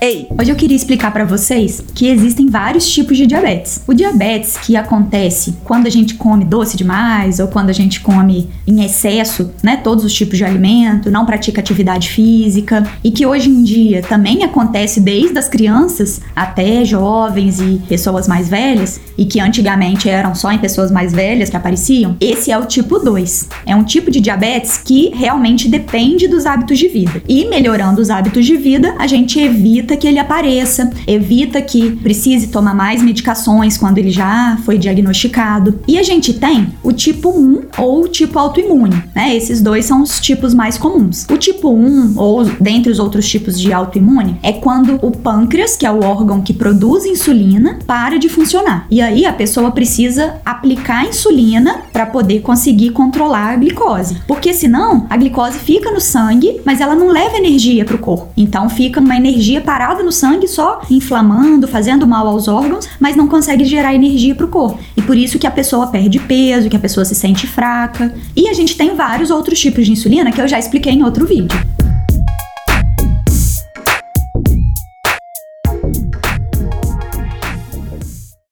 Ei! Hoje eu queria explicar para vocês que existem vários tipos de diabetes. O diabetes que acontece quando a gente come doce demais ou quando a gente come em excesso, né, todos os tipos de alimento, não pratica atividade física e que hoje em dia também acontece desde as crianças até jovens e pessoas mais velhas e que antigamente eram só em pessoas mais velhas que apareciam. Esse é o tipo 2. É um tipo de diabetes que realmente depende dos hábitos de vida. E melhorando os hábitos de vida, a gente evita evita que ele apareça, evita que precise tomar mais medicações quando ele já foi diagnosticado. E a gente tem o tipo 1 ou o tipo autoimune, né? Esses dois são os tipos mais comuns. O tipo 1, ou dentre os outros tipos de autoimune, é quando o pâncreas, que é o órgão que produz insulina, para de funcionar. E aí a pessoa precisa aplicar insulina para poder conseguir controlar a glicose. Porque senão a glicose fica no sangue, mas ela não leva energia para o corpo. Então fica uma energia para parada no sangue só inflamando, fazendo mal aos órgãos, mas não consegue gerar energia para o corpo. E por isso que a pessoa perde peso, que a pessoa se sente fraca. E a gente tem vários outros tipos de insulina que eu já expliquei em outro vídeo.